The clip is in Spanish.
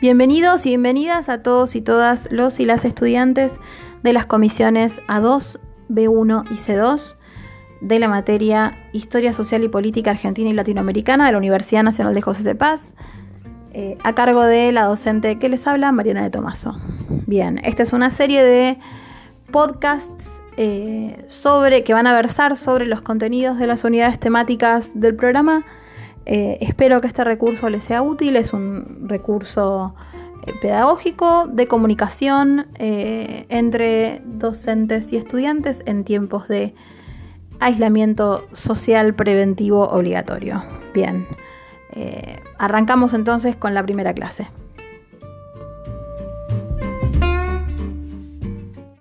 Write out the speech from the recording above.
Bienvenidos y bienvenidas a todos y todas los y las estudiantes de las comisiones A2, B1 y C2 de la materia Historia Social y Política Argentina y Latinoamericana de la Universidad Nacional de José de Paz, eh, a cargo de la docente que les habla, Mariana de Tomaso. Bien, esta es una serie de podcasts eh, sobre, que van a versar sobre los contenidos de las unidades temáticas del programa eh, espero que este recurso les sea útil, es un recurso eh, pedagógico de comunicación eh, entre docentes y estudiantes en tiempos de aislamiento social preventivo obligatorio. Bien, arrancamos entonces con la primera clase.